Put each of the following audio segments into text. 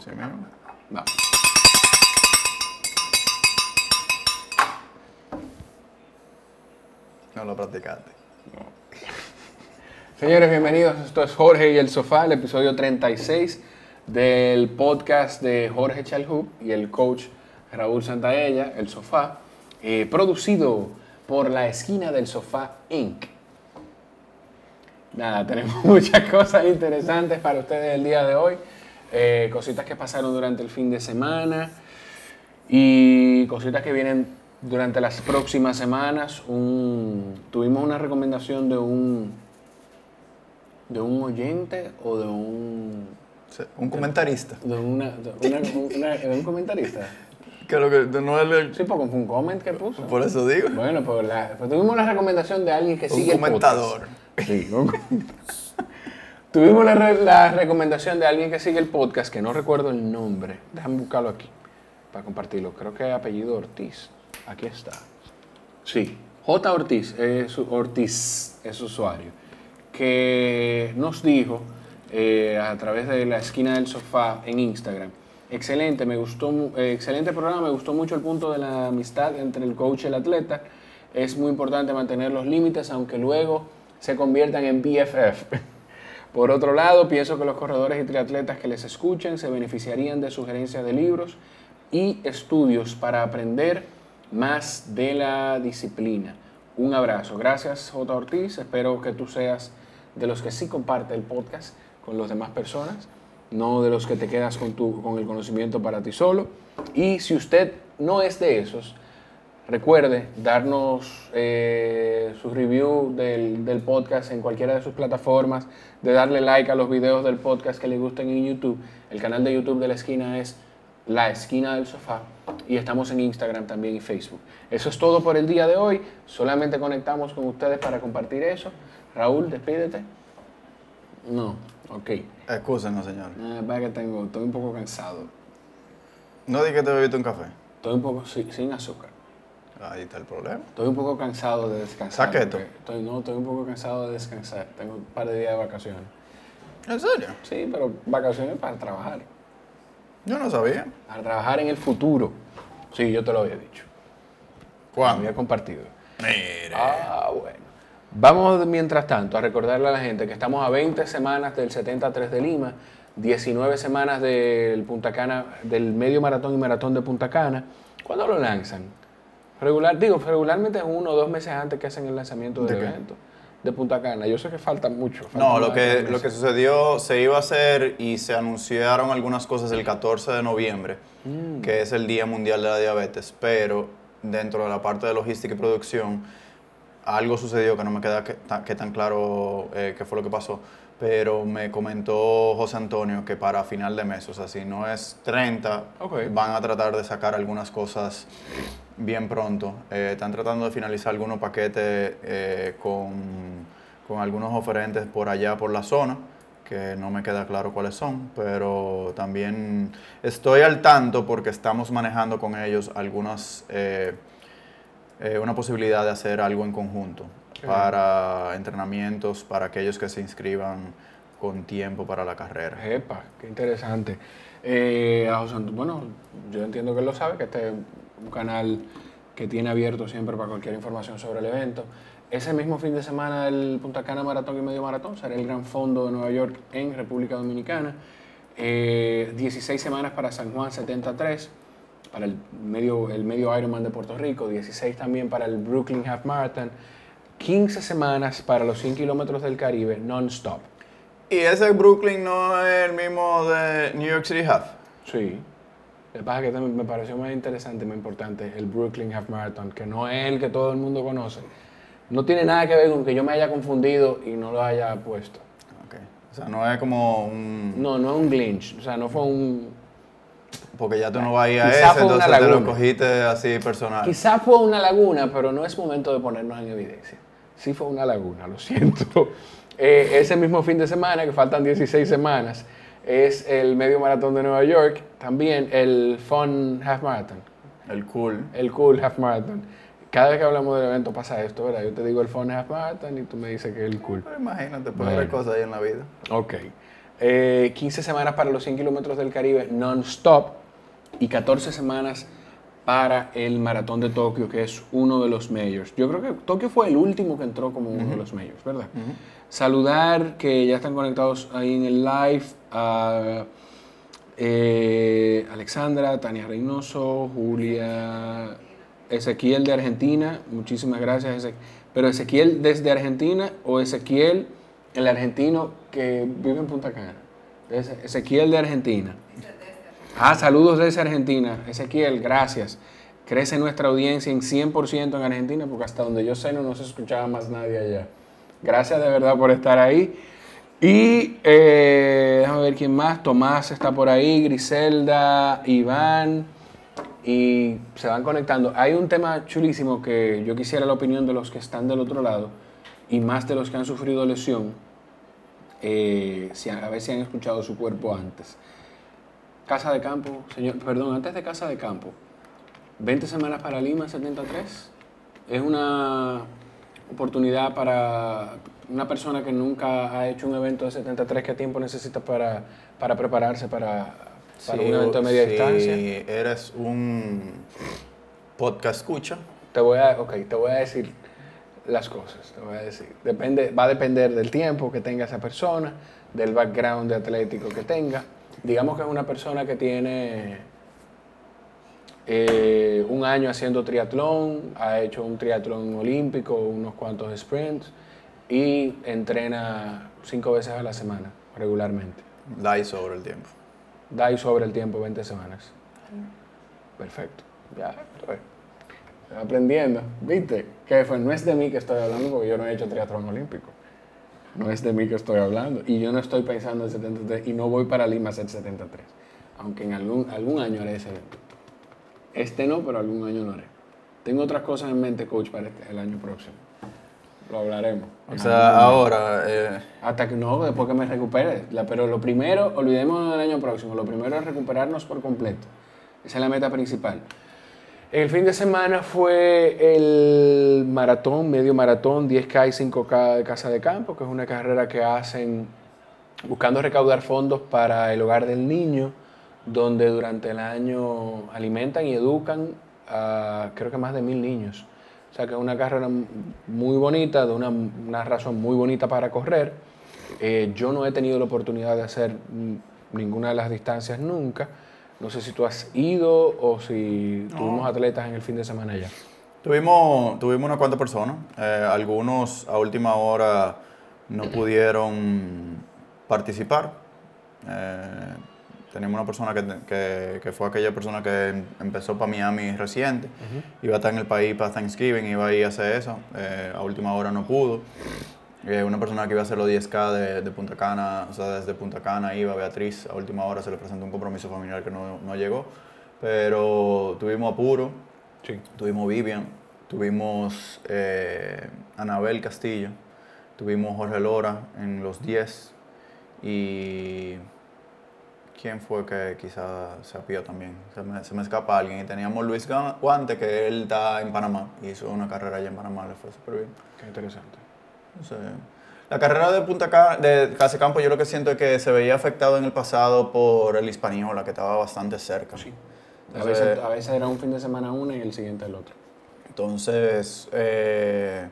Sí, mismo. Va. No lo practicaste. Señores, bienvenidos. Esto es Jorge y el Sofá, el episodio 36 del podcast de Jorge Chalhub y el coach Raúl Santaella, El Sofá, eh, producido por la esquina del Sofá Inc. Nada, tenemos muchas cosas interesantes para ustedes el día de hoy. Eh, cositas que pasaron durante el fin de semana y cositas que vienen durante las próximas semanas. Un- tuvimos una recomendación de un de un oyente o de un Un comentarista. de una, de una- una- de un comentarista. Creo que no es el- Sí, porque fue un comment que puso. Por eso digo. Bueno, pues, la- pues tuvimos la recomendación de alguien que Un sigue el comentador. podcast. Sí, un Tuvimos la, re- la recomendación de alguien que sigue el podcast, que no recuerdo el nombre. Déjame buscarlo aquí para compartirlo. Creo que es apellido Ortiz. Aquí está. Sí, J. Ortiz es, Ortiz es su usuario. Que nos dijo eh, a través de la esquina del sofá en Instagram. Excelente, me gustó, eh, excelente programa, me gustó mucho el punto de la amistad entre el coach y el atleta. Es muy importante mantener los límites, aunque luego se conviertan en BFF. Por otro lado, pienso que los corredores y triatletas que les escuchen se beneficiarían de sugerencias de libros y estudios para aprender más de la disciplina. Un abrazo. Gracias, J. Ortiz. Espero que tú seas de los que sí comparte el podcast con las demás personas, no de los que te quedas con, tu, con el conocimiento para ti solo. Y si usted no es de esos, Recuerde darnos eh, su review del, del podcast en cualquiera de sus plataformas, de darle like a los videos del podcast que le gusten en YouTube. El canal de YouTube de la esquina es La Esquina del Sofá y estamos en Instagram también y Facebook. Eso es todo por el día de hoy. Solamente conectamos con ustedes para compartir eso. Raúl, despídete. No, ok. Excúsenos, señor. Eh, vaya que tengo, estoy un poco cansado. No di que te bebiste un café. Estoy un poco si- sin azúcar. Ahí está el problema. Estoy un poco cansado de descansar. Saqueto. Estoy, no, estoy un poco cansado de descansar. Tengo un par de días de vacaciones. ¿En serio? Sí, pero vacaciones para trabajar. Yo no sabía. Para trabajar en el futuro. Sí, yo te lo había dicho. Lo ¿Cuándo? había compartido. Mire. Ah, bueno. Vamos, mientras tanto, a recordarle a la gente que estamos a 20 semanas del 73 de Lima, 19 semanas del Punta Cana, del medio maratón y maratón de Punta Cana. ¿Cuándo lo lanzan? Regular, digo, regularmente es uno o dos meses antes que hacen el lanzamiento del ¿De evento de Punta Cana. Yo sé que falta mucho. No, lo que, lo que sucedió, se iba a hacer y se anunciaron algunas cosas el 14 de noviembre, Mm. que es el Día Mundial de la Diabetes, pero dentro de la parte de logística y producción, algo sucedió que no me queda que tan claro eh, qué fue lo que pasó, pero me comentó José Antonio que para final de mes, o sea, si no es 30, Ok. van a tratar de sacar algunas cosas bien pronto. Eh, están tratando de finalizar algunos paquetes eh, con, con algunos oferentes por allá, por la zona, que no me queda claro cuáles son, pero también estoy al tanto porque estamos manejando con ellos algunas, eh, eh, una posibilidad de hacer algo en conjunto para entrenamientos, para aquellos que se inscriban con tiempo para la carrera. Epa, qué interesante. Eh, a José Antonio- bueno, yo entiendo que él lo sabe, que este es un canal que tiene abierto siempre para cualquier información sobre el evento. Ese mismo fin de semana el Punta Cana Maratón y Medio Maratón será el Gran Fondo de Nueva York en República Dominicana. Eh, 16 semanas para San Juan 73, para el medio, el medio Ironman de Puerto Rico, 16 también para el Brooklyn Half Marathon, 15 semanas para los 100 kilómetros del Caribe non-stop. ¿Y ese Brooklyn no es el mismo de New York City Half? Sí. Lo que pasa que me pareció más interesante más importante el Brooklyn Half Marathon, que no es el que todo el mundo conoce. No tiene nada que ver con que yo me haya confundido y no lo haya puesto. Ok. O sea, no es como un... No, no es un glitch. O sea, no fue un... Porque ya tú no vas a ir a ese, entonces te lo cogiste así personal. Quizás fue una laguna, pero no es momento de ponernos en evidencia. Sí fue una laguna, lo siento. Eh, ese mismo fin de semana, que faltan 16 semanas, es el medio maratón de Nueva York, también el Fun Half Marathon. El cool. El Cool Half Marathon. Cada vez que hablamos del evento pasa esto, ¿verdad? Yo te digo el Fun Half Marathon y tú me dices que es el Cool. Pero imagínate, puede haber cosas ahí en la vida. Ok. eh, 15 semanas para los 100 kilómetros del Caribe non-stop y 14 semanas para el Maratón de Tokio, que es uno de los majors. Yo creo que Tokio fue el último que entró como uno de los majors, ¿verdad? Saludar que ya están conectados ahí en el live a eh, Alexandra, Tania Reynoso, Julia, Ezequiel de Argentina, muchísimas gracias. Ezequiel. Pero Ezequiel desde Argentina o Ezequiel, el argentino que vive en Punta Cana. Eze- Ezequiel de Argentina. Ah, saludos desde Argentina. Ezequiel, gracias. Crece nuestra audiencia en 100% en Argentina porque hasta donde yo sé no nos escuchaba más nadie allá. Gracias de verdad por estar ahí. Y eh, déjame ver quién más. Tomás está por ahí, Griselda, Iván. Y se van conectando. Hay un tema chulísimo que yo quisiera la opinión de los que están del otro lado y más de los que han sufrido lesión. eh, si a a ver si han escuchado su cuerpo antes. Casa de campo, señor, perdón, antes de Casa de Campo, 20 semanas para Lima 73. Es una oportunidad para una persona que nunca ha hecho un evento de 73. ¿Qué tiempo necesita para, para prepararse para, para un evento de media si distancia? eres un podcast escucha, Te voy a, ok, te voy a decir las cosas, te voy a decir. Depende, va a depender del tiempo que tenga esa persona, del background de atlético que tenga. Digamos que es una persona que tiene eh, un año haciendo triatlón, ha hecho un triatlón olímpico, unos cuantos sprints y entrena cinco veces a la semana regularmente. da ahí sobre el tiempo. Da ahí sobre el tiempo 20 semanas. Perfecto. Ya, estoy aprendiendo. ¿Viste? Que fue, no es de mí que estoy hablando porque yo no he hecho triatlón olímpico. No es de mí que estoy hablando. Y yo no estoy pensando en 73 y no voy para Lima a hacer 73. Aunque en algún, algún año haré ese evento. Este no, pero algún año lo haré. Tengo otras cosas en mente, coach, para este- el año próximo. Lo hablaremos. O sea, ahora, eh, Hasta que no, después que me recupere. La- pero lo primero, olvidemos del año próximo, lo primero es recuperarnos por completo. Esa es la meta principal. El fin de semana fue el maratón, medio maratón, 10K y 5K de Casa de Campo, que es una carrera que hacen buscando recaudar fondos para el hogar del niño, donde durante el año alimentan y educan a creo que más de mil niños. O sea que es una carrera muy bonita, de una, una razón muy bonita para correr. Eh, yo no he tenido la oportunidad de hacer ninguna de las distancias nunca. No sé si tú has ido o si tuvimos atletas en el fin de semana ya. Tuvimos, tuvimos unas cuantas personas. Eh, algunos a última hora no pudieron participar. Eh, teníamos una persona que, que- que fue aquella persona que em- empezó para Miami reciente. Iba a estar en el país para Thanksgiving, iba a ir a hacer eso. Eh, a última hora no pudo. Eh, una persona que iba a hacer los 10K de, de Punta Cana, o sea, desde Punta Cana iba Beatriz. A última hora se le presentó un compromiso familiar que no, no llegó. Pero tuvimos apuro. Sí. Tuvimos Vivian, tuvimos eh, Anabel Castillo, tuvimos Jorge Lora en los 10 y ¿quién fue que quizá se apió también? Se me, se me escapa alguien y teníamos Luis Guante que él está en Panamá y hizo una carrera allá en Panamá, le fue súper bien. Qué interesante. No sé. La carrera de Punta Cana, de Campo yo lo que siento es que se veía afectado en el pasado por el Hispaniola, que estaba bastante cerca. Sí. A veces, a veces era un fin de semana una y el siguiente el otro. Entonces, eh,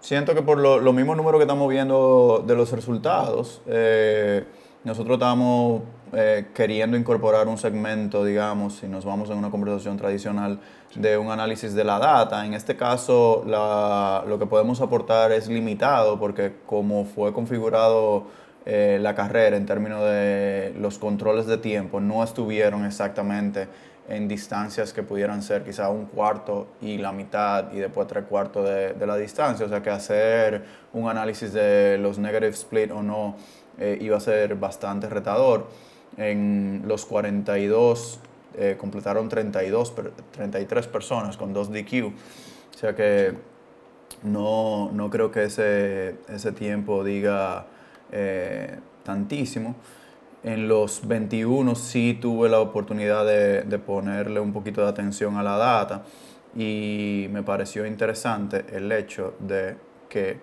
siento que por lo, los mismos números que estamos viendo de los resultados, eh, nosotros estamos eh, queriendo incorporar un segmento, digamos, si nos vamos en una conversación tradicional, de un análisis de la data. En este caso, lo que podemos aportar es limitado porque como fue configurado eh, la carrera en términos de los controles de tiempo, no estuvieron exactamente en distancias que pudieran ser quizá un cuarto y la mitad y después tres cuartos de, de la distancia. O sea que hacer un análisis de los negative split o no eh, iba a ser bastante retador. En los 42 eh, completaron 32, per- 33 personas con dos DQ. O sea que no, no creo que ese, ese tiempo diga eh, tantísimo. En los 21 sí tuve la oportunidad de, de ponerle un poquito de atención a la data y me pareció interesante el hecho de que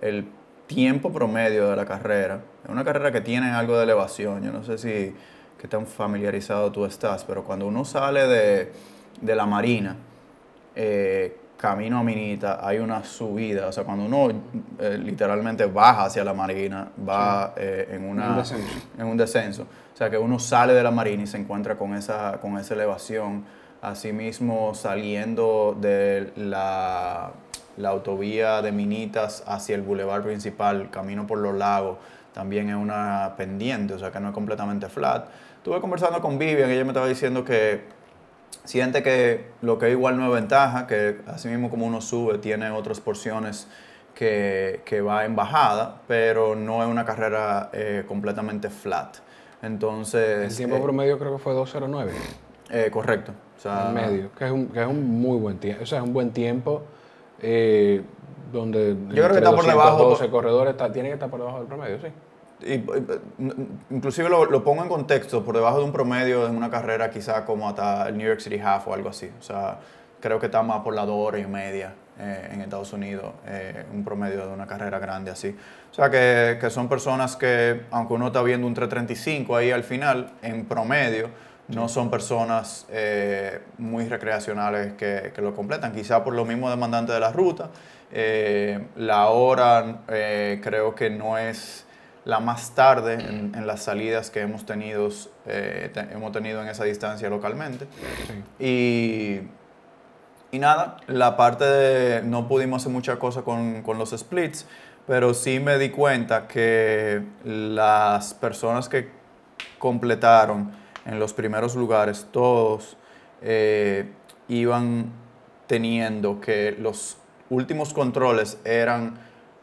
el tiempo promedio de la carrera, una carrera que tiene algo de elevación, yo no sé si qué tan familiarizado tú estás, pero cuando uno sale de, de la marina, eh, camino a Minita, hay una subida, o sea, cuando uno eh, literalmente baja hacia la marina, va eh, en, una, Un descenso. en un descenso. O sea, que uno sale de la marina y se encuentra con esa, con esa elevación. Asimismo, saliendo de la, la autovía de Minitas hacia el bulevar principal, camino por los lagos, también es una pendiente, o sea, que no es completamente flat. Estuve conversando con Vivian ella me estaba diciendo que siente que lo que es igual no es ventaja, que así mismo como uno sube, tiene otras porciones que, que va en bajada, pero no es una carrera eh, completamente flat. Entonces... El tiempo eh, promedio creo que fue 2.09 eh, correcto. O sea, en medio, que es, un, que es un muy buen tiempo. O sea, es un buen tiempo eh, donde creo que está por debajo- 12 corredores está- tiene que estar por debajo del promedio, sí. Y, inclusive lo, lo pongo en contexto, por debajo de un promedio en una carrera quizá como hasta el New York City Half o algo así. O sea, creo que está más por la dos horas y media eh, en Estados Unidos, eh, un promedio de una carrera grande así. O sea, que, que son personas que, aunque uno está viendo un 335 ahí al final, en promedio, no son personas eh, muy recreacionales que, que lo completan, quizá por lo mismo demandante de la ruta. La hora creo que no es la más tarde en, en las salidas que hemos tenido, eh, te- hemos tenido en esa distancia localmente. Y, y nada, la parte de no pudimos hacer mucha cosa con, con los splits, pero sí me di cuenta que las personas que completaron en los primeros lugares, todos eh, iban teniendo que los últimos controles eran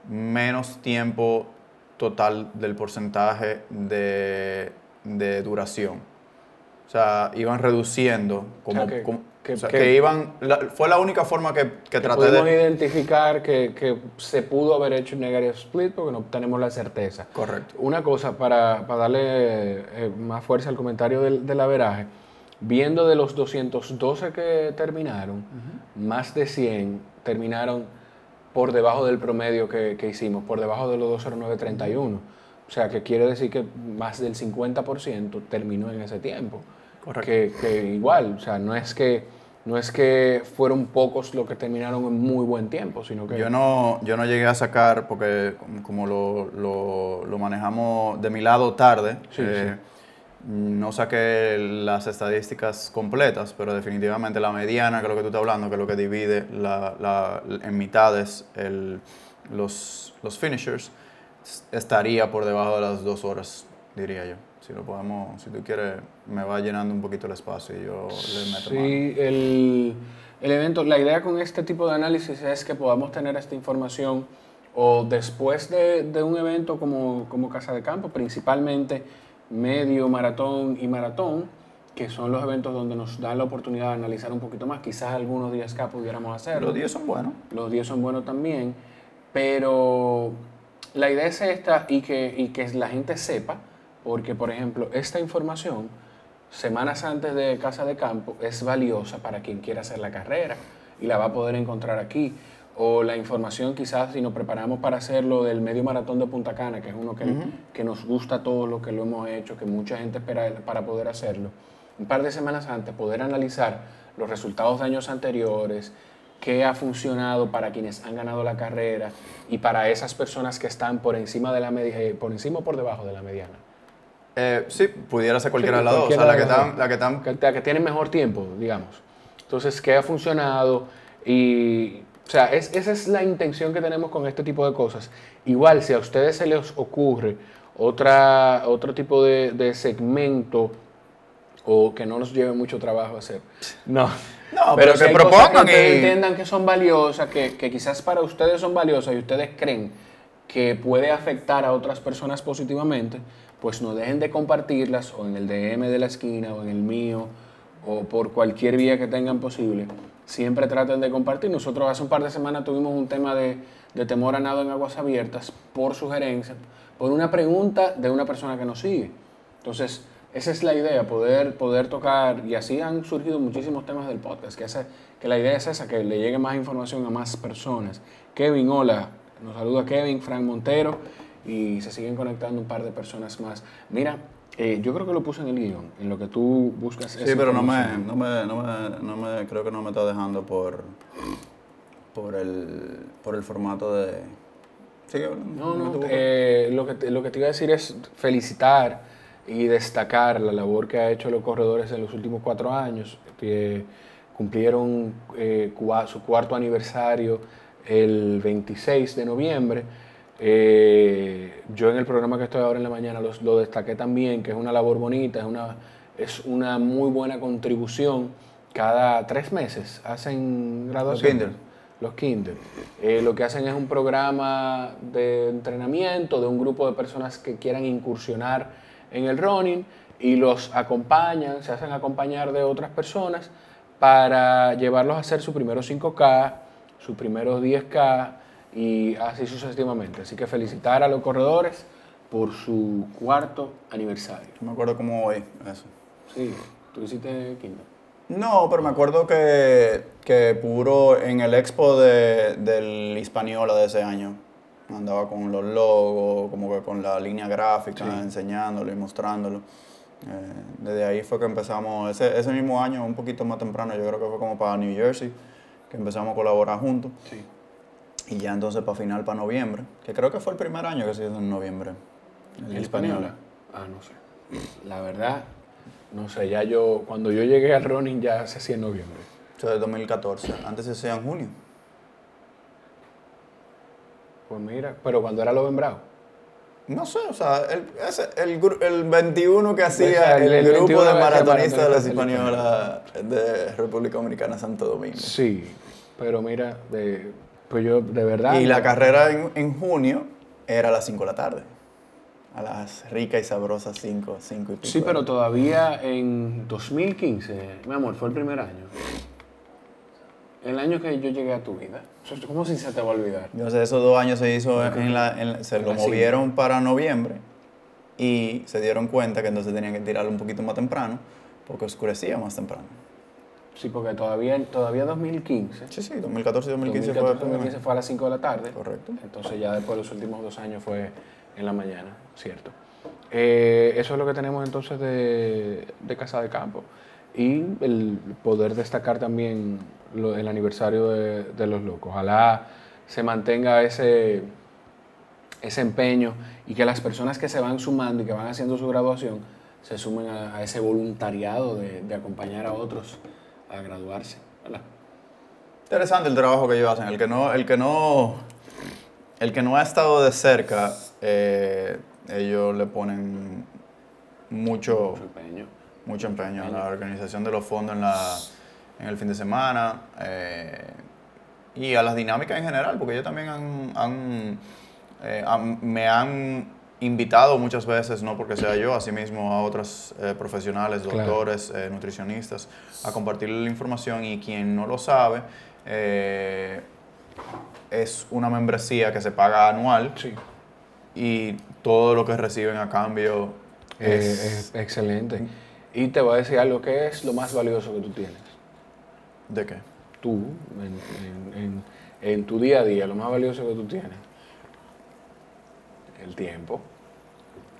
menos tiempo total del porcentaje de, de duración. O sea, iban reduciendo, como, O sea, que- como- que- o sea, que- que iban, la- fue la única forma que, que traté de... identificar que, que se pudo haber hecho un negative split porque no tenemos la certeza. Correcto. Una cosa para, para darle eh, más fuerza al comentario del, del averaje, viendo de los 212 que terminaron, más de 100 terminaron por debajo del promedio que, que hicimos, por debajo de los 20931. O sea, que quiere decir que más del 50% terminó en ese tiempo. Correcto. Que, que igual, o sea, no es que, no es que fueron pocos los que terminaron en muy buen tiempo, sino que... Yo no, yo no llegué a sacar, porque como- lo- lo manejamos de mi lado tarde, Sí, eh, no saqué las estadísticas completas, pero definitivamente la mediana, que es lo que tú estás hablando, que es lo que divide la, la- en mitades el- los, los finishers, estaría por debajo de las dos horas, diría yo. Si lo podemos, si tú quieres, me va llenando un poquito el espacio y yo le meto mano. Sí, el, el evento, la idea con este tipo de análisis es que podamos tener esta información o después de, de un evento como, como Casa de Campo, principalmente medio, maratón y maratón, que son los eventos donde nos dan la oportunidad de analizar un poquito más. Quizás algunos días acá pudiéramos hacerlo. Los 10 son buenos. Los 10 son buenos también, pero la idea es esta y que, y que la gente sepa, porque por ejemplo, esta información, semanas antes de Casa de Campo, es valiosa para quien quiera hacer la carrera y la va a poder encontrar aquí. O la información quizás si nos preparamos para hacerlo del medio maratón de Punta Cana, que es uno que, que nos gusta a todos los que lo hemos hecho, que mucha gente espera para poder hacerlo. Un par de semanas antes poder analizar los resultados de años anteriores, qué ha funcionado para quienes han ganado la carrera y para esas personas que están por encima de la media, eh, por encima o por debajo de la mediana. Eh, sí, pudiera ser cualquiera de las dos. O sea, la que, están, la que están que, que tienen mejor tiempo, digamos. Entonces, ¿qué ha funcionado? Y, o sea, es- esa es la intención que tenemos con este tipo de cosas. Igual, si a ustedes se les ocurre otra, otro tipo de, de segmento o que no nos lleve mucho trabajo hacer. No. No, pero si que cosas propongan que ustedes y- entiendan que son valiosas, que, que quizás para ustedes son valiosas y ustedes creen que puede afectar a otras personas positivamente, pues no dejen de compartirlas o en el DM de la esquina o en el mío o por cualquier vía que tengan posible. Siempre traten de compartir. Nosotros hace un par de semanas tuvimos un tema de, temor a nado en aguas abiertas por sugerencia, por una pregunta de una persona que nos sigue. Entonces, esa es la idea, poder, poder tocar, y así han surgido muchísimos temas del podcast, que, esa- que la idea es esa, que le llegue más información a más personas. Kevin, hola. Nos saluda Kevin, Frank Montero y se siguen conectando un par de personas más. Mira, eh, yo creo que lo puse en el guion, en lo que tú buscas. Sí, pero no me, no me, no me, no me, creo que no me está dejando por, por el, por el formato de... Sigue No, no, eh, lo, que te, lo que te iba a decir es felicitar y destacar la labor que ha hecho los corredores en los últimos cuatro años, que cumplieron eh, su cuarto aniversario el 26 de noviembre. Eh, yo en el programa que estoy ahora en la mañana lo destaqué también, que es una labor bonita, es una, es una muy buena contribución. Cada tres meses hacen graduación los Kinder. Eh, lo que hacen es un programa de entrenamiento de un grupo de personas que quieran incursionar en el running y los acompañan, se hacen acompañar de otras personas para llevarlos a hacer su primero 5K, su primero 10K y así sucesivamente. Así que felicitar a los corredores por su cuarto aniversario. me acuerdo cómo hoy eso. Sí, tú hiciste Kinder. No, pero me acuerdo que, que Puro en el expo de, del Hispaniola de ese año andaba con los logos, como que con la línea gráfica, enseñándolo y mostrándolo. Eh, desde ahí fue que empezamos, ese, ese mismo año, un poquito más temprano, yo creo que fue como para New Jersey, que empezamos a colaborar juntos. Sí. Y ya entonces para final, para noviembre, que creo que fue el primer año que se hizo en noviembre. El, Hispaniola. Ah, no sé. La verdad, no sé, ya yo, cuando yo llegué al running ya se hacía en noviembre. Eso es 2014, antes se hacía en junio. Pues mira, pero cuando era lo Bravo. No sé, o sea, el, el, el 21 que hacía el, grupo de maratonistas de la Española de República Dominicana, Santo Domingo. Sí, pero mira, de, pues yo de verdad... Y la carrera en, en junio era a las 5 de la tarde a las ricas y sabrosas 5, 5 y pico. Sí, pero todavía en 2015, mi amor, fue el primer año. El año que yo llegué a tu vida. ¿Cómo si se te va a olvidar? Yo sé, esos dos años se hizo en la, se lo movieron para noviembre y se dieron cuenta que entonces tenían que tirarlo un poquito más temprano porque oscurecía más temprano. Sí, porque todavía, todavía 2015. Sí, sí, 2014 y 2015, 2015 fue, a las 5 de la tarde. Correcto. Entonces ya después de los últimos dos años fue en la mañana, ¿cierto? Eh, eso es lo que tenemos entonces de, Casa de Campo. Y el poder destacar también el aniversario de, los locos. Ojalá se mantenga ese, ese empeño y que las personas que se van sumando y que van haciendo su graduación se sumen a, ese voluntariado de, acompañar a otros a graduarse. Interesante el trabajo que ellos hacen. El que no, el que no, el que no ha estado de cerca eh, ellos le ponen mucho, empeño, mucho empeño a la organización de los fondos en, la, en el fin de semana eh, y a las dinámicas en general, porque ellos también han, eh, me han invitado muchas veces, no porque sea yo, así mismo a otros profesionales, doctores, nutricionistas, a compartir la información y quien no lo sabe, es una membresía que se paga anual. Sí y todo lo que reciben a cambio eh, es, excelente. Y te voy a decir algo, ¿qué es lo más valioso que tú tienes? ¿De qué? Tú, en, tu día a día, lo más valioso que tú tienes. El tiempo.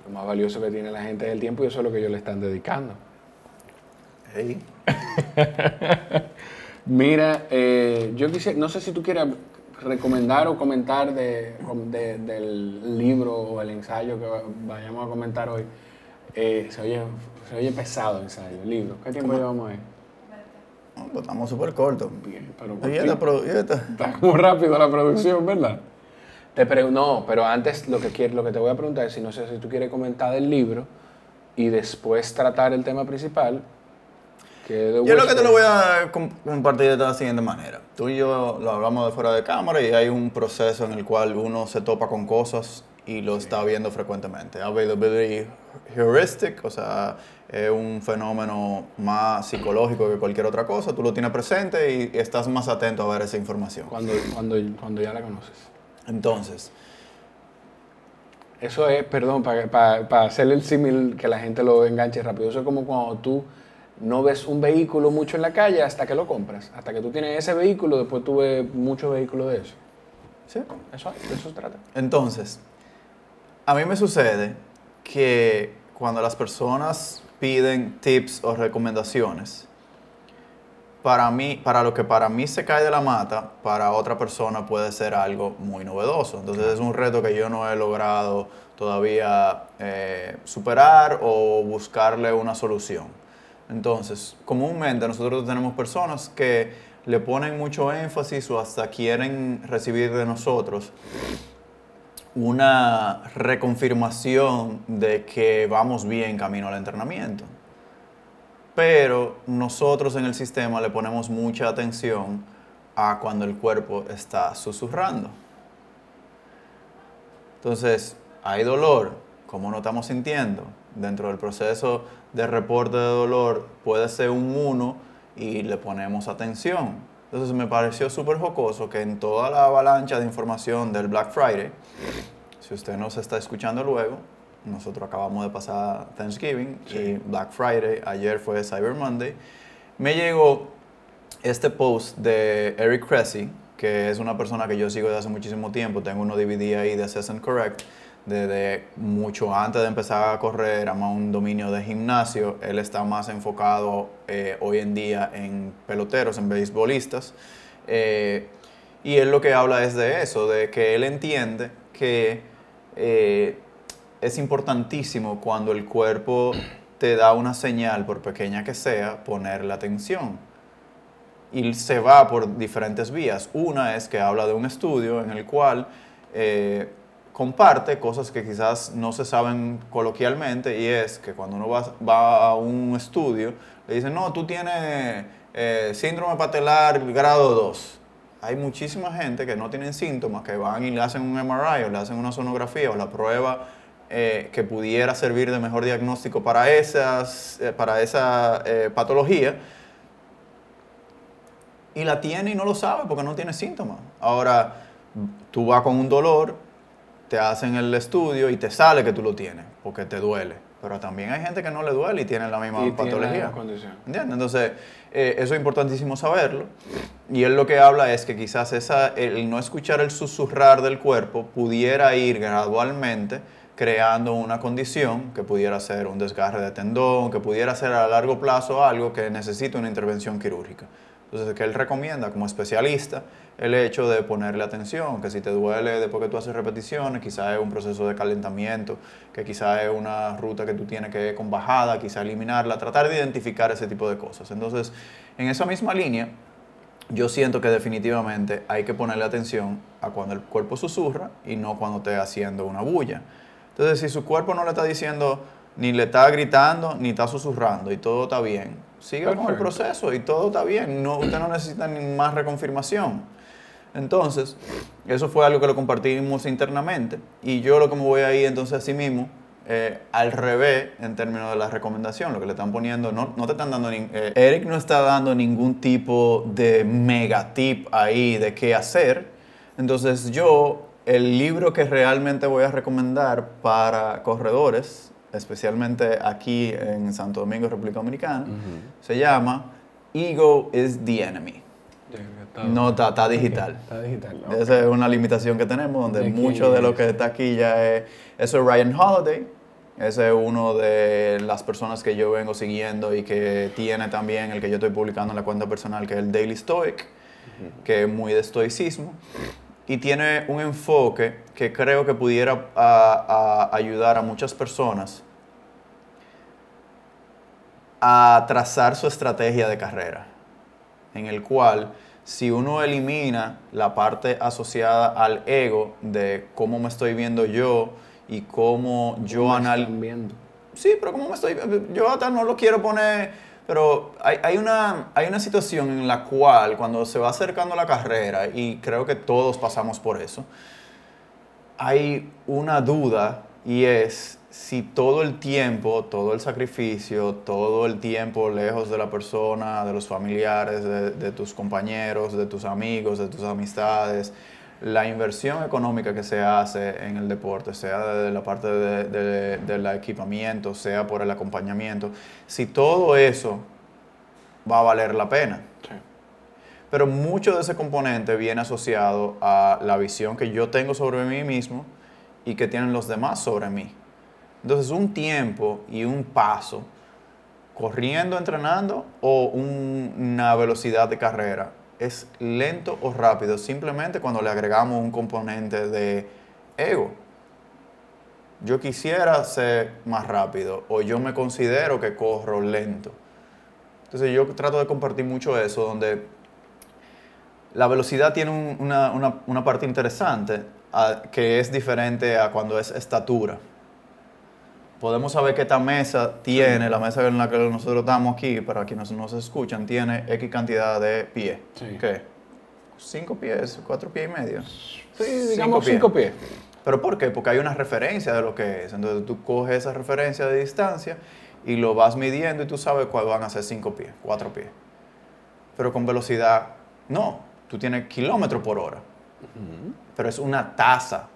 Lo más valioso que tiene la gente es el tiempo y eso es lo que ellos le están dedicando. Hey. Mira, eh, yo quisiera, no sé si tú quieres recomendar o comentar de, del libro o el ensayo que vayamos a comentar hoy. Eh, se, oye, se oye pesado el ensayo, el libro. ¿Qué tiempo llevamos ahí? pues estamos súper cortos. Bien, pero está muy rápido la producción, ¿verdad? Te no, pero antes lo que, quiero, lo que te voy a preguntar es si no sé si tú quieres comentar del libro y después tratar el tema principal yo lo que te lo voy a compartir de la siguiente manera. Tú y yo lo hablamos de fuera de cámara y hay un proceso en el cual uno se topa con cosas y lo está viendo frecuentemente. Availability heuristic, o sea, es un fenómeno más psicológico que cualquier otra cosa. Tú lo tienes presente y estás más atento a ver esa información. Cuando, cuando, cuando ya la conoces. Entonces. Eso es, perdón, para, para, para hacerle el símil que la gente lo enganche rápido. Eso es como cuando tú no ves un vehículo mucho en la calle hasta que lo compras. Hasta que tú tienes ese vehículo, después tú ves muchos vehículos de eso. Sí. Eso, de eso se trata. Entonces, a mí me sucede que cuando las personas piden tips o recomendaciones, para mí, para lo que para mí se cae de la mata, para otra persona puede ser algo muy novedoso. Entonces es un reto que yo no he logrado todavía eh, superar o buscarle una solución. Entonces, comúnmente nosotros tenemos personas que le ponen mucho énfasis o hasta quieren recibir de nosotros una reconfirmación de que vamos bien camino al entrenamiento. Pero nosotros en el sistema le ponemos mucha atención a cuando el cuerpo está susurrando. Entonces, hay dolor, ¿cómo no estamos sintiendo? Dentro del proceso de reporte de dolor puede ser un 1 y le ponemos atención. Entonces me pareció súper jocoso que en toda la avalancha de información del Black Friday, si usted nos está escuchando luego, nosotros acabamos de pasar Thanksgiving y Black Friday, ayer fue Cyber Monday, me llegó este post de Eric Cressy, que es una persona que yo sigo desde hace muchísimo tiempo, tengo uno DVD ahí de Assess and Correct, desde mucho antes de empezar a correr, ama un dominio de gimnasio, él está más enfocado eh, hoy en día en peloteros, en beisbolistas, eh, y él lo que habla es de eso, de que él entiende que eh, es importantísimo cuando el cuerpo te da una señal, por pequeña que sea, ponerle atención. Y se va por diferentes vías. Una es que habla de un estudio en el cual comparte cosas que quizás no se saben coloquialmente y es que cuando uno va, va a un estudio, le dicen, no, tú tienes eh, síndrome patelar grado 2. Hay muchísima gente que no tienen síntomas, que van y le hacen un MRI o le hacen una sonografía o la prueba eh, que pudiera servir de mejor diagnóstico para, esas, eh, para esa patología y la tiene y no lo sabe porque no tiene síntomas. Ahora, tú vas con un dolor te hacen el estudio y te sale que tú lo tienes, porque te duele. Pero también hay gente que no le duele y tiene la misma patología. ¿Entiendes? Entonces, eh, eso es importantísimo saberlo. Y él lo que habla es que quizás esa, el no escuchar el susurrar del cuerpo pudiera ir gradualmente creando una condición que pudiera ser un desgarre de tendón, que pudiera ser a largo plazo algo que necesita una intervención quirúrgica. Entonces, que él recomienda como especialista el hecho de ponerle atención, que si te duele después que tú haces repeticiones, quizás es un proceso de calentamiento, que quizás es una ruta que tú tienes que con bajada, quizás eliminarla, tratar de identificar ese tipo de cosas. Entonces, en esa misma línea, yo siento que definitivamente hay que ponerle atención a cuando el cuerpo susurra y no cuando esté haciendo una bulla. Entonces, si su cuerpo no le está diciendo, ni le está gritando, ni está susurrando y todo está bien, siga con el proceso y todo está bien. No, usted no necesita ni más reconfirmación. Entonces, eso fue algo que lo compartimos internamente. Y yo lo que me voy a ir entonces a sí mismo, eh, al revés en términos de la recomendación, lo que le están poniendo, no, no te están dando, eh, Eric no está dando ningún tipo de mega tip ahí de qué hacer. Entonces yo, el libro que realmente voy a recomendar para corredores especialmente aquí en Santo Domingo, República Dominicana, se llama Ego is the Enemy. No, está, digital. Está digital. Esa es una limitación que tenemos, donde mucho de lo que está aquí ya es... Eso es Ryan Holiday. Ese es uno de las personas que yo vengo siguiendo y que tiene también el que yo estoy publicando en la cuenta personal, que es el Daily Stoic, que es muy de estoicismo y tiene un enfoque que creo que pudiera ayudar a muchas personas a trazar su estrategia de carrera, en el cual si uno elimina la parte asociada al ego de cómo me estoy viendo yo y cómo yo analizo... Sí, pero cómo me estoy... Yo hasta no lo quiero poner pero hay, una, hay una situación en la cual cuando se va acercando la carrera, y creo que todos pasamos por eso, hay una duda y es si todo el tiempo, todo el sacrificio, todo el tiempo lejos de la persona, de los familiares, de tus compañeros, de tus amigos, de tus amistades, la inversión económica que se hace en el deporte, sea de la parte del equipamiento, sea por el acompañamiento, si todo eso va a valer la pena. Pero mucho de ese componente viene asociado a la visión que yo tengo sobre mí mismo y que tienen los demás sobre mí. Entonces, un tiempo y un paso, corriendo, entrenando o una velocidad de carrera, es lento o rápido simplemente cuando le agregamos un componente de ego. Yo quisiera ser más rápido o yo me considero que corro lento. Entonces yo trato de compartir mucho eso, donde la velocidad tiene una, parte interesante que es diferente a cuando es estatura. Podemos saber que esta mesa tiene, la mesa en la que nosotros estamos aquí, para quienes nos escuchan, tiene X cantidad de pies. ¿Qué? ¿Cinco pies? ¿Cuatro pies y medio? Sí, digamos cinco pies. ¿Pero por qué? Porque hay una referencia de lo que es. Entonces tú coges esa referencia de distancia y lo vas midiendo y tú sabes cuál van a ser cinco pies, cuatro pies. Pero con velocidad, no tú tienes kilómetros por hora, pero es una tasa.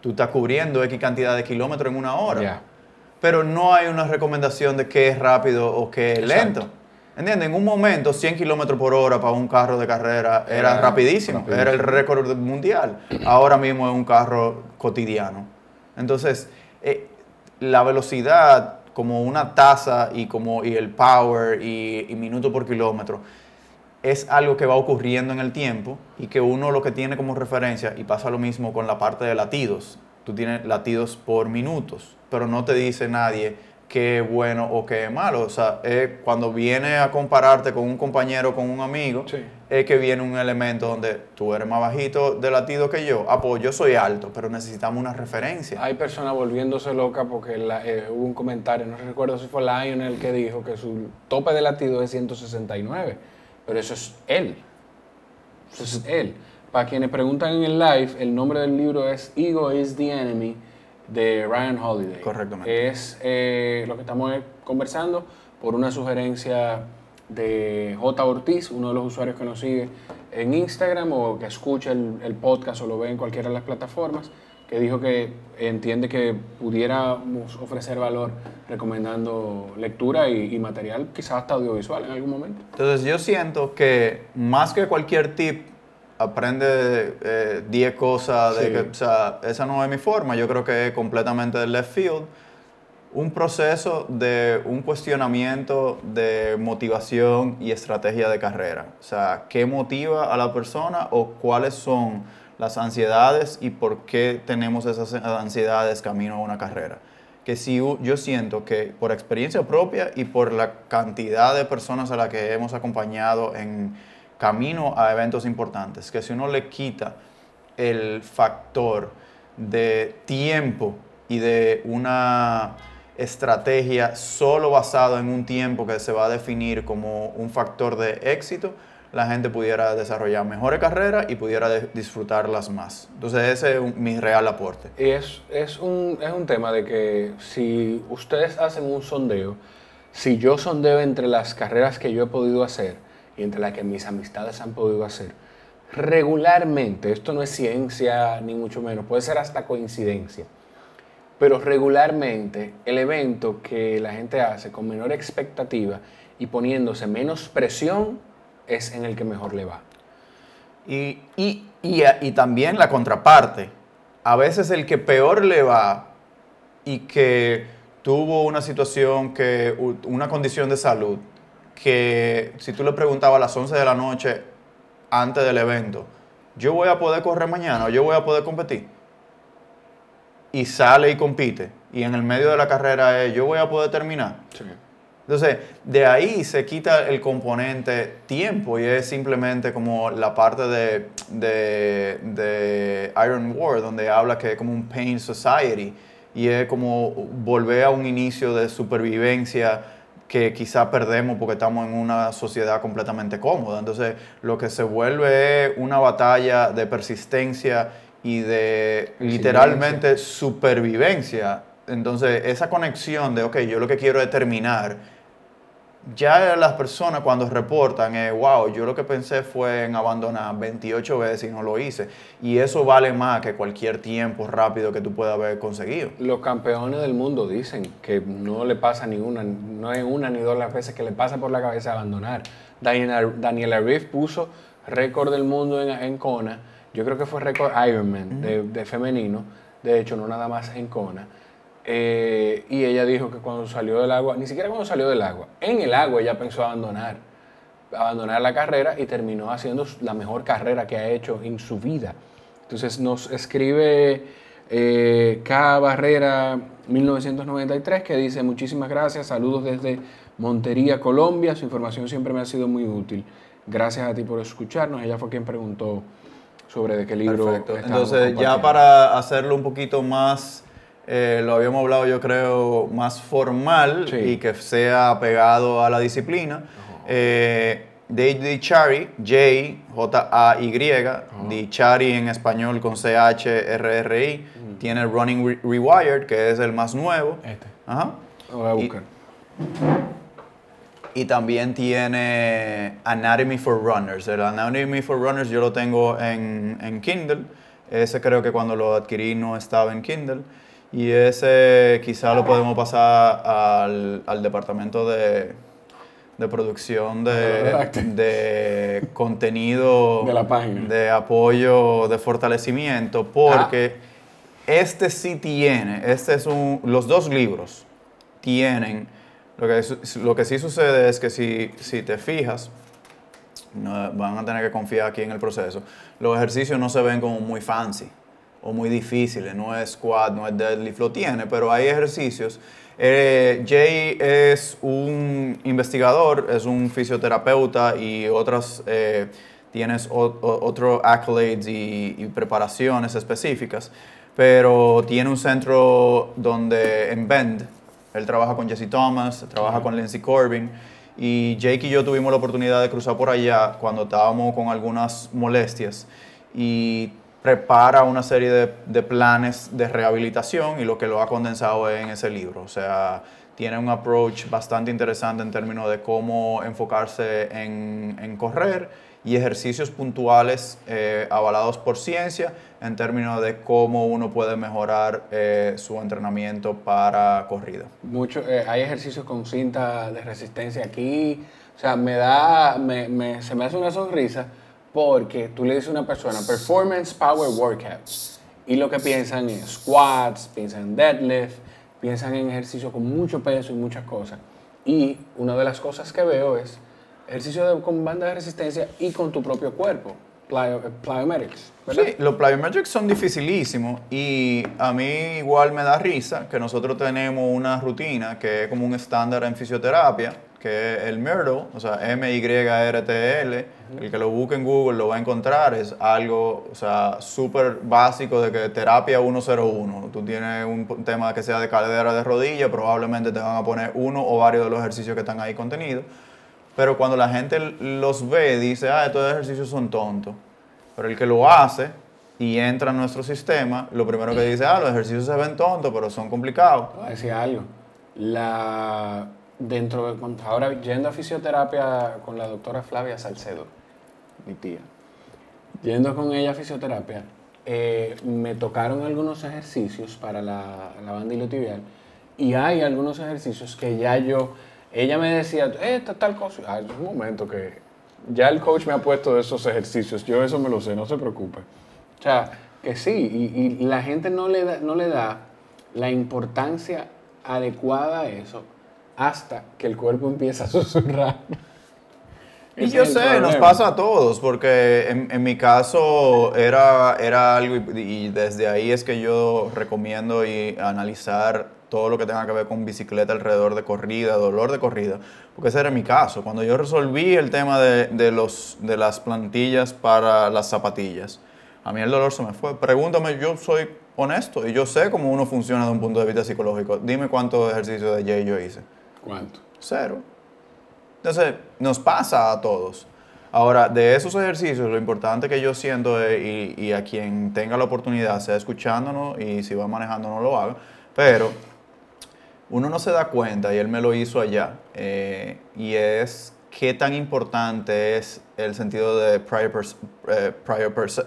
Tú estás cubriendo X cantidad de kilómetros en una hora. Pero no hay una recomendación de qué es rápido o qué es lento. ¿Entiendes? En un momento, 100 kilómetros por hora para un carro de carrera era, rapidísimo, era el récord mundial. Ahora mismo es un carro cotidiano. Entonces, eh, la velocidad como una tasa y, como, y el power y, y minuto por kilómetro es algo que va ocurriendo en el tiempo y que uno lo que tiene como referencia, y pasa lo mismo con la parte de latidos, tú tienes latidos por minutos, pero no te dice nadie qué es bueno o qué es malo. O sea, cuando viene a compararte con un compañero, con un amigo, es que viene un elemento donde tú eres más bajito de latido que yo. Ah, pues yo soy alto, pero necesitamos una referencia. Hay personas volviéndose locas porque eh, hubo un comentario, no recuerdo si fue Lionel que dijo que su tope de latido es 169 pero eso es él. Eso es él. Para quienes preguntan en el live, el nombre del libro es Ego is the Enemy de Ryan Holiday. Correctamente. Es eh, lo que estamos conversando por una sugerencia de J. Ortiz, uno de los usuarios que nos sigue en Instagram o que escucha el, el podcast o lo ve en cualquiera de las plataformas que dijo que entiende que pudiéramos ofrecer valor recomendando lectura y, material, quizás hasta audiovisual en algún momento. Entonces yo siento que más que cualquier tip, aprende 10 eh, cosas, de que, o sea, esa no es mi forma, yo creo que es completamente del left field. Un proceso de un cuestionamiento de motivación y estrategia de carrera. O sea, ¿qué motiva a la persona o cuáles son las ansiedades y por qué tenemos esas ansiedades camino a una carrera. Que si yo siento que por experiencia propia y por la cantidad de personas a las que hemos acompañado en camino a eventos importantes, que si uno le quita el factor de tiempo y de una estrategia solo basado en un tiempo que se va a definir como un factor de éxito, la gente pudiera desarrollar mejores carreras y pudiera disfrutarlas más. Entonces ese es mi real aporte. Y es, es, un, es un tema de que si ustedes hacen un sondeo, si yo sondeo entre las carreras que yo he podido hacer y entre las que mis amistades han podido hacer, regularmente, esto no es ciencia ni mucho menos, puede ser hasta coincidencia, pero regularmente el evento que la gente hace con menor expectativa y poniéndose menos presión es en el que mejor le va. Y, y, también la contraparte. A veces el que peor le va y que tuvo una situación, que, una condición de salud, que si tú le preguntabas a las 11 de la noche antes del evento, yo voy a poder correr mañana o yo voy a poder competir. Y sale y compite. Y en el medio de la carrera es, yo voy a poder terminar. Sí. Entonces, de ahí se quita el componente tiempo y es simplemente como la parte de, de, Iron War, donde habla que es como un pain society y es como volver a un inicio de supervivencia que quizá perdemos porque estamos en una sociedad completamente cómoda. Entonces, lo que se vuelve es una batalla de persistencia y de literalmente supervivencia. Entonces, esa conexión de, ok, yo lo que quiero es terminar ya las personas cuando reportan, eh, wow, yo lo que pensé fue en abandonar 28 veces y no lo hice. Y eso vale más que cualquier tiempo rápido que tú puedas haber conseguido. Los campeones del mundo dicen que no le pasa ni una, no es una ni dos las veces que le pasa por la cabeza abandonar. Daniela, Daniela Riff puso récord del mundo en, en Kona. Yo creo que fue récord Ironman de, de femenino. De hecho, no nada más en Kona. Eh, y ella dijo que cuando salió del agua, ni siquiera cuando salió del agua, en el agua ella pensó abandonar, abandonar la carrera y terminó haciendo la mejor carrera que ha hecho en su vida. Entonces nos escribe eh, K. Barrera 1993 que dice muchísimas gracias, saludos desde Montería, Colombia, su información siempre me ha sido muy útil. Gracias a ti por escucharnos. Ella fue quien preguntó sobre de qué libro. Perfecto. Entonces, ya para hacerlo un poquito más eh, lo habíamos hablado yo creo más formal y que sea pegado a la disciplina. Eh, Dave Chari, J, J-A-Y, Chari en español con C-H-R-R-I, tiene Running Rewired, que es el más nuevo. Este. Ajá. Lo voy a buscar. Y, y también tiene Anatomy for Runners. El Anatomy for Runners yo lo tengo en, en Kindle. Ese creo que cuando lo adquirí no estaba en Kindle. Y ese quizá lo podemos pasar al, al departamento de, de producción de, de contenido, De la página. de apoyo, de fortalecimiento, porque Ah. este sí tiene, este es un, los dos libros tienen, lo que, lo que sí sucede es que si, si te fijas, no, van a tener que confiar aquí en el proceso, los ejercicios no se ven como muy fancy o muy difíciles, no es squat, no es deadlift, lo tiene, pero hay ejercicios. Eh, Jay es un investigador, es un fisioterapeuta y otras, eh, tienes otros accolades y, y preparaciones específicas, pero tiene un centro donde en Bend, él trabaja con Jesse Thomas, trabaja con Lindsay Corbin. Y Jake y yo tuvimos la oportunidad de cruzar por allá cuando estábamos con algunas molestias. Y prepara una serie de, de planes de rehabilitación y lo que lo ha condensado en ese libro. O sea, tiene un approach bastante interesante en términos de cómo enfocarse en, en correr y ejercicios puntuales eh, avalados por ciencia en términos de cómo uno puede mejorar eh, su entrenamiento para corrida. Mucho, eh, hay ejercicios con cinta de resistencia aquí. O sea, me da, me, me- se me hace una sonrisa porque tú le dices a una persona, performance power workouts. Y lo que piensan es squats, piensan en deadlift, piensan en ejercicios con mucho peso y muchas cosas. Y una de las cosas que veo es ejercicio de- con banda de resistencia y con tu propio cuerpo, plyo- eh, plyometrics. ¿verdad? Sí, los plyometrics son dificilísimos y a mí igual me da risa que nosotros tenemos una rutina que es como un estándar en fisioterapia, que es el Myrtle, o sea, M-Y-R-T-L. El que lo busque en Google lo va a encontrar, es algo, o sea, súper básico de que terapia 101. Tú tienes un tema que sea de cadera de rodilla, probablemente te van a poner uno o varios de los ejercicios que están ahí contenidos. Pero cuando la gente los ve, dice, ah, estos ejercicios son tontos. Pero el que lo hace y entra en nuestro sistema, lo primero que dice, ah, los ejercicios se ven tontos, pero son complicados. Voy a decir algo. La, dentro de, ahora yendo a fisioterapia con la doctora Flavia Salcedo, mi tía, yendo con ella a fisioterapia, eh, me tocaron algunos ejercicios para la, la banda iliotibial y hay algunos ejercicios que ya yo, ella me decía, esta tal cosa, ah, un momento que ya el coach me ha puesto esos ejercicios, yo eso me lo sé, no se preocupe. O sea, que sí, y, y la gente no le, da, no le da la importancia adecuada a eso hasta que el cuerpo empieza a susurrar. Y yo sé, nos problema. pasa a todos, porque en, en mi caso era, era algo, y, y desde ahí es que yo recomiendo y analizar todo lo que tenga que ver con bicicleta alrededor de corrida, dolor de corrida, porque ese era mi caso. Cuando yo resolví el tema de, de los, de las plantillas para las zapatillas, a mí el dolor se me fue. Pregúntame, yo soy honesto y yo sé cómo uno funciona de un punto de vista psicológico. Dime cuántos ejercicios de Jay yo hice. ¿Cuánto? Cero. Entonces, nos pasa a todos. Ahora, de esos ejercicios, lo importante que yo siento y, a quien tenga la oportunidad, sea escuchándonos y si va manejando no lo haga, pero uno no se da cuenta, y él me lo hizo allá, eh, y es qué tan importante es el sentido de prior, perce- eh, prior perce-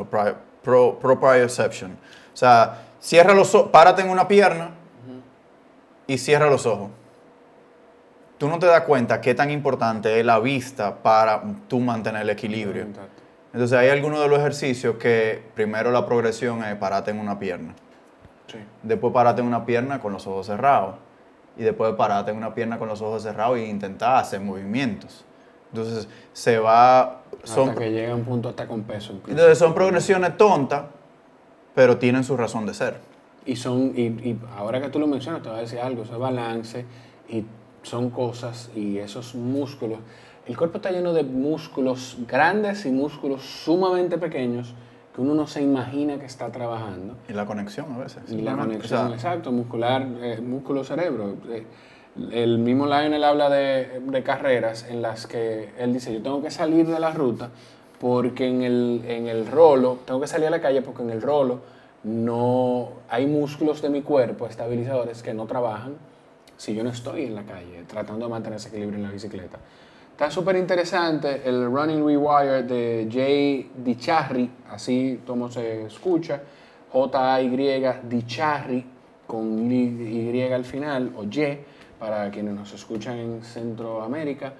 o prior, pro, proprioception. O sea, cierra los párate en una pierna y cierra los ojos. Tú no te das cuenta qué tan importante es la vista para tú mantener el equilibrio. Entonces hay algunos de los ejercicios que primero la progresión es pararte en una pierna. Sí. Después parate en una pierna con los ojos cerrados. Y después parate en una pierna con los ojos cerrados e intentar hacer movimientos. Entonces se va... Son, Hasta que llega un punto hasta con peso. incluso. entonces son progresiones tontas, pero tienen su razón de ser. Y son, y, y ahora que tú lo mencionas, te voy a decir algo, eso es balance y son cosas y esos músculos. El cuerpo está lleno de músculos grandes y músculos sumamente pequeños que uno no se imagina que está trabajando. Y la conexión a veces. Y la conexión, O sea, exacto, muscular, eh, músculo-cerebro. Eh, el mismo Lionel habla de, de carreras en las que él dice, yo tengo que salir de la ruta porque en el, en el rolo, tengo que salir a la calle porque en el rolo no hay músculos de mi cuerpo, estabilizadores, que no trabajan si yo no estoy en la calle, tratando de mantener ese equilibrio en la bicicleta. Está súper interesante el Running Rewire de Jay Dicharri, así como se escucha, J-A-Y Dicharri con Y al final, o Y, para quienes nos escuchan en Centroamérica.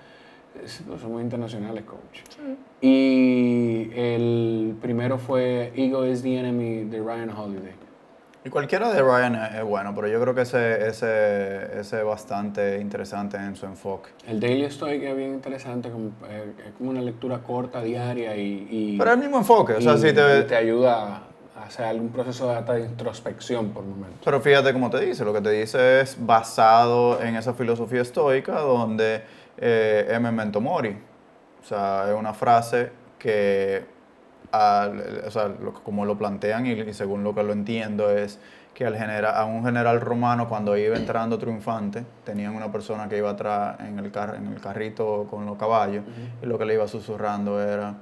Es- pues, Somos internacionales, coach. Y el primero fue Ego is the Enemy de Ryan Holiday. Y cualquiera de Ryan es, bueno, pero yo creo que ese, ese, ese es bastante interesante en su enfoque. El Daily Stoic es bien interesante, como, eh, es como una lectura corta, diaria y, y, Pero el mismo enfoque, o sea, y- si te, te ayuda a hacer algún proceso de, hasta de introspección por momentos. Pero fíjate cómo te dice, lo que te dice es basado en esa filosofía estoica donde eh, memento mori. O sea, es una frase que, al- o sea, lo- como lo plantean y, y según lo que lo entiendo es que al genera- a un general romano cuando iba entrando triunfante, tenían una persona que iba atrás en el, car- en el carrito con los caballos y lo que le iba susurrando era,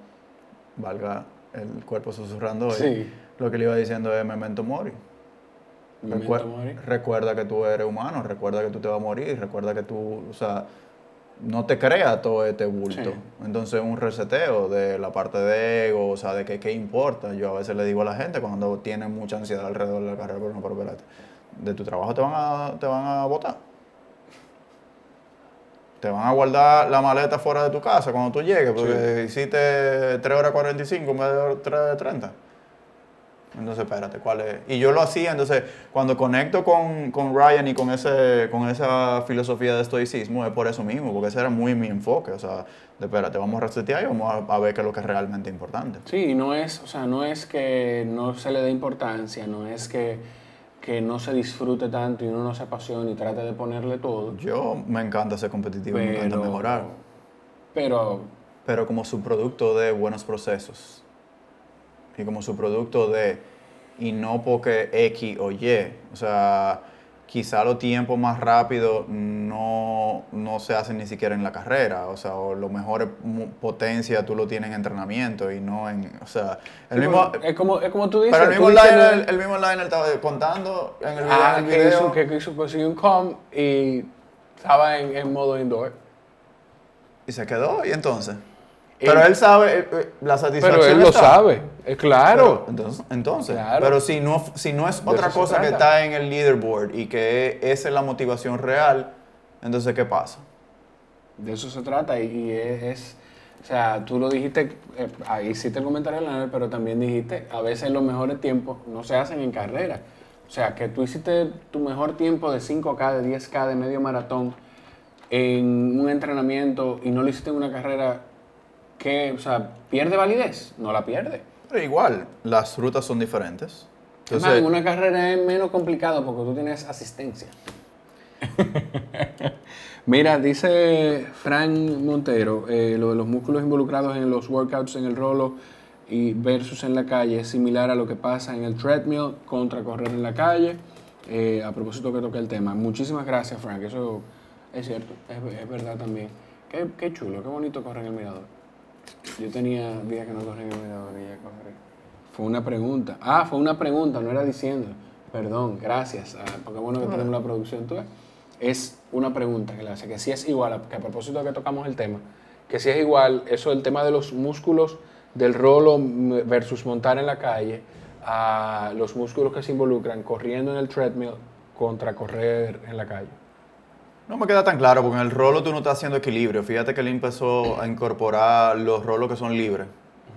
valga el cuerpo susurrando hoy, Sí. lo que le iba diciendo es memento mori. Memento Recuer- mori. Recuerda que tú eres humano, recuerda que tú te vas a morir, recuerda que tú, o sea, no te creas todo este bulto. Sí. Entonces, un reseteo de la parte de ego, o sea, de que qué importa. Yo a veces le digo a la gente cuando tienen mucha ansiedad alrededor de la carrera, pero no, pero espérate, de tu trabajo te van a, te van a botar. Te van a guardar la maleta fuera de tu casa cuando tú llegues, porque hiciste 3 horas 45 en vez de 3 30. Entonces, espérate, ¿cuál es? Y yo lo hacía, entonces, cuando conecto con, con Ryan y con, ese, con esa filosofía de estoicismo, es por eso mismo, porque ese era muy mi enfoque. O sea, de, espérate, vamos a resetear y vamos a, a ver qué es lo que es realmente importante. Sí, no es, o sea, no es que no se le dé importancia, no es que, que no se disfrute tanto y uno no se apasione y trate de ponerle todo. Yo me encanta ser competitivo, me encanta Pero- mejorar, Pero pero como subproducto de buenos procesos y como subproducto de, y no porque X o Y, o sea, quizá los tiempos más rápidos no, no se hacen ni siquiera en la carrera, o sea, o los mejores mu- potencia tú lo tienes en entrenamiento y no en, o sea, el Sí, mismo... es, como, es como tú dices. Pero el mismo, liner, el mismo liner estaba contando en el video, ah, en el que video. hizo, que hizo consiguió un com y estaba en, en modo indoor. y se quedó, y entonces... Pero él sabe eh, eh, la satisfacción. Pero él lo está. sabe, es claro. Pero, entonces, entonces Claro. pero si no, si no es otra cosa que está en el leaderboard y que esa es la motivación real, entonces ¿qué pasa? De eso se trata y, y es, es- o sea, tú lo dijiste, eh, ahí hiciste el comentario, Leonel, pero también dijiste, a veces los mejores tiempos no se hacen en carrera. O sea, que tú hiciste tu mejor tiempo de 5K, de 10K, de medio maratón en un entrenamiento y no lo hiciste en una carrera que, o sea, pierde validez, no la pierde. Pero igual, las rutas son diferentes. Entonces, en una carrera es menos complicado porque tú tienes asistencia. Mira, dice Fran Montero, eh, lo de los músculos involucrados en los workouts en el rolo y versus en la calle es similar a lo que pasa en el treadmill contra correr en la calle. Eh, a propósito que toqué el tema. Muchísimas gracias, Frank. Eso es cierto, es, es verdad también. Qué, qué chulo, qué bonito correr en el mirador. Yo tenía días que no corría corrí. Fue una pregunta. Ah, fue una pregunta, no era diciendo. perdón, gracias, porque bueno que tenemos la producción tú. Es una pregunta que le hace, que si es igual, que a propósito de que tocamos el tema, que si es igual, eso del tema de los músculos del rolo versus montar en la calle, a los músculos que se involucran corriendo en el treadmill contra correr en la calle. No me queda tan claro, porque en el rolo tú no estás haciendo equilibrio. Fíjate que él empezó a incorporar los rolos que son libres,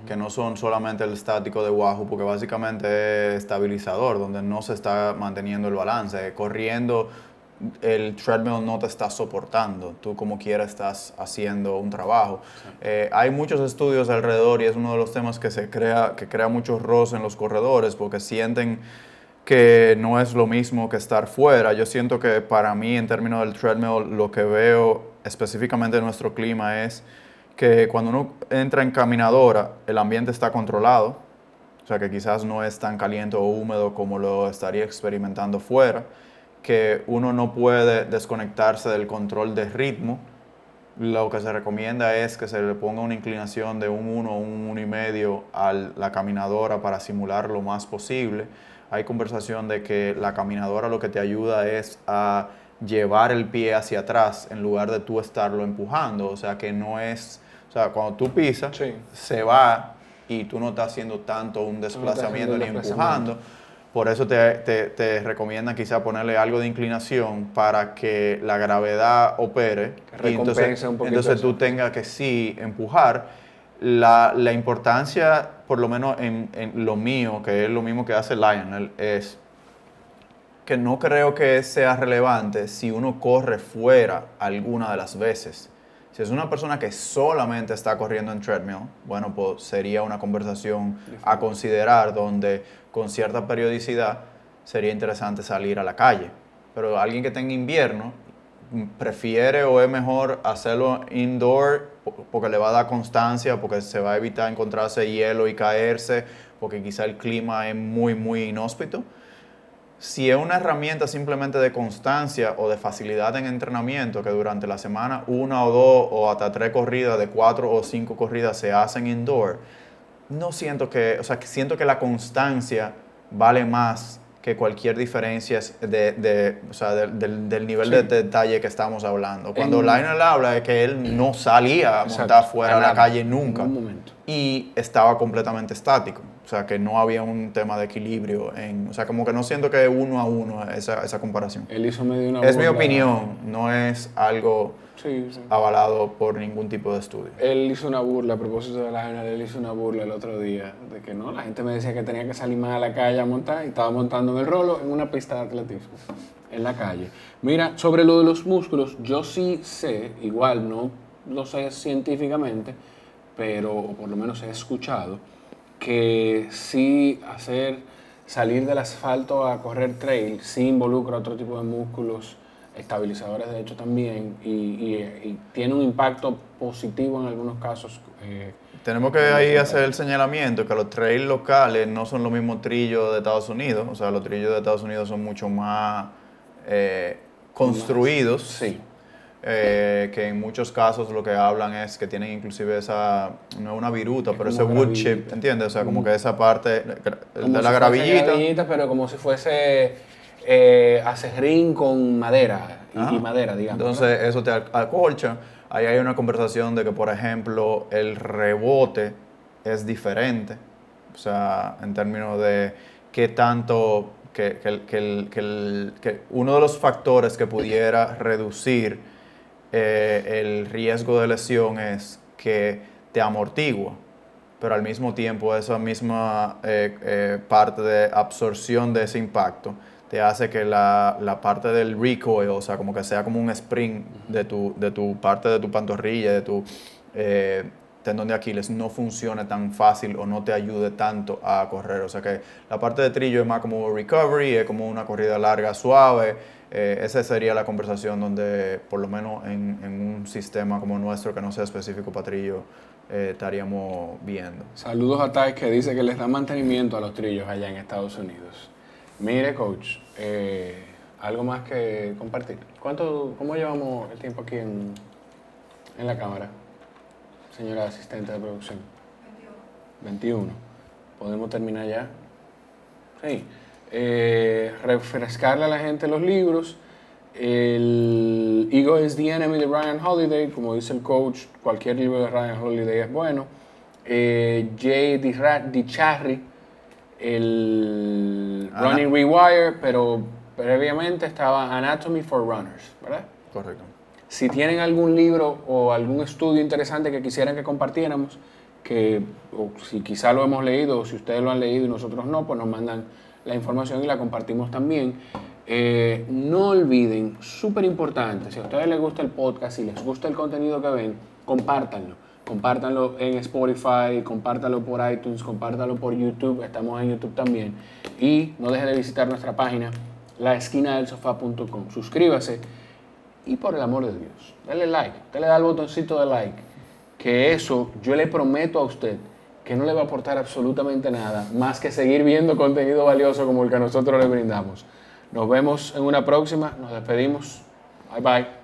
que no son solamente el estático de Wahoo, porque básicamente es estabilizador, donde no se está manteniendo el balance. Corriendo, el treadmill no te está soportando. Tú como quieras estás haciendo un trabajo. Eh, hay muchos estudios alrededor y es uno de los temas que se crea, que crea muchos roces en los corredores, porque sienten que no es lo mismo que estar fuera. Yo siento que para mí, en términos del treadmill, lo que veo específicamente en nuestro clima es que cuando uno entra en caminadora, el ambiente está controlado, o sea que quizás no es tan caliente o húmedo como lo estaría experimentando fuera, que uno no puede desconectarse del control de ritmo. Lo que se recomienda es que se le ponga una inclinación de un 1 o un 1,5 a la caminadora para simular lo más posible hay conversación de que la caminadora lo que te ayuda es a llevar el pie hacia atrás en lugar de tú estarlo empujando. O sea, que no es, o sea, cuando tú pisas, se va y tú no estás haciendo tanto un desplazamiento ni empujando. Por eso te, te, recomiendan quizá ponerle algo de inclinación para que la gravedad opere. y entonces, entonces tú tengas que sí empujar la, la, importancia, por lo menos en, en, lo mío, que es lo mismo que hace Lionel, es que no creo que sea relevante si uno corre fuera alguna de las veces. Si es una persona que solamente está corriendo en treadmill, bueno, pues sería una conversación a considerar donde con cierta periodicidad sería interesante salir a la calle. Pero alguien que tenga invierno prefiere o es mejor hacerlo indoor porque le va a dar constancia, porque se va a evitar encontrarse hielo y caerse, porque quizá el clima es muy, muy inhóspito. Si es una herramienta simplemente de constancia o de facilidad en entrenamiento, que durante la semana una o dos o hasta tres corridas, de cuatro o cinco corridas se hacen indoor, no siento que, o sea, siento que la constancia vale más que cualquier diferencia de, de o sea, del, nivel de detalle que estamos hablando. Cuando Lionel habla de que él no salía a montar fuera de la calle nunca y estaba completamente estático. O sea, que no había un tema de equilibrio. En, o sea, como que no siento que uno a uno esa, esa comparación. Él hizo medio una Es mi opinión, no es algo avalado por ningún tipo de estudio. Él hizo una burla, a propósito de la general, él hizo una burla el otro día, de que no, la gente me decía que tenía que salir más a la calle a montar y estaba montando en el rolo en una pista de atletismo, en la calle. Mira, sobre lo de los músculos, yo sí sé, igual no lo sé científicamente, pero por lo menos he escuchado, que sí hacer salir del asfalto a correr trail sí involucra otro tipo de músculos estabilizadores de hecho también y, tiene un impacto positivo en algunos casos. Eh, Tenemos que ahí hacer el señalamiento que los trails locales no son los mismos trillos de Estados Unidos, o sea, los trillos de Estados Unidos son mucho más eh, construidos. Sí. Eh, que en muchos casos lo que hablan es que tienen inclusive esa, no es una viruta, pero ese wood chip, ¿entiendes? O sea, como que esa parte de la gravillita. Pero como si fuese eh, ring con madera y, ah. madera, digamos. Entonces eso te acolcha. Ahí hay una conversación de que, por ejemplo, el rebote es diferente. O sea, en términos de qué tanto, que, que, uno de los factores que pudiera reducir eh, el riesgo de lesión es que te amortigua pero al mismo tiempo esa misma eh, eh, parte de absorción de ese impacto te hace que la, la, parte del recoil, o sea, como que sea como un spring de tu, de tu parte de tu pantorrilla, de tu eh, tendón de Aquiles, no funcione tan fácil o no te ayude tanto a correr. O sea que la parte de trillo es más como recovery, es como una corrida larga, suave. Eh, esa sería la conversación donde, por lo menos en, en, un sistema como nuestro, que no sea específico para trillo, eh, estaríamos viendo. Saludos a Tai que dice que les da mantenimiento a los trillos allá en Estados Unidos. Mire, coach, eh, algo más que compartir. ¿Cuánto, ¿Cómo llevamos el tiempo aquí en, en la cámara, señora asistente de producción? 21. 21. ¿Podemos terminar ya? Sí. eh, refrescarle a la gente los libros. El Ego is the Enemy de Ryan Holiday, como dice el coach, cualquier libro de Ryan Holiday es bueno. Eh, Jay DiCharri, el Running Rewire, pero previamente estaba Anatomy for Runners, ¿verdad? Correcto. Si tienen algún libro o algún estudio interesante que quisieran que compartiéramos, que o si quizá lo hemos leído o si ustedes lo han leído y nosotros no, pues nos mandan la información y la compartimos también. Eh, no olviden, súper importante, si a ustedes les gusta el podcast, si les gusta el contenido que ven, compártanlo. Compártanlo en Spotify, compártanlo por iTunes, compártanlo por YouTube, estamos en YouTube también. Y no dejen de visitar nuestra página, laesquinadelsofá.com. Suscríbase y por el amor de Dios, dale like, dale al botoncito de like, que eso yo le prometo a usted que no le va a aportar absolutamente nada más que seguir viendo contenido valioso como el que nosotros le brindamos. Nos vemos en una próxima, nos despedimos. Bye bye.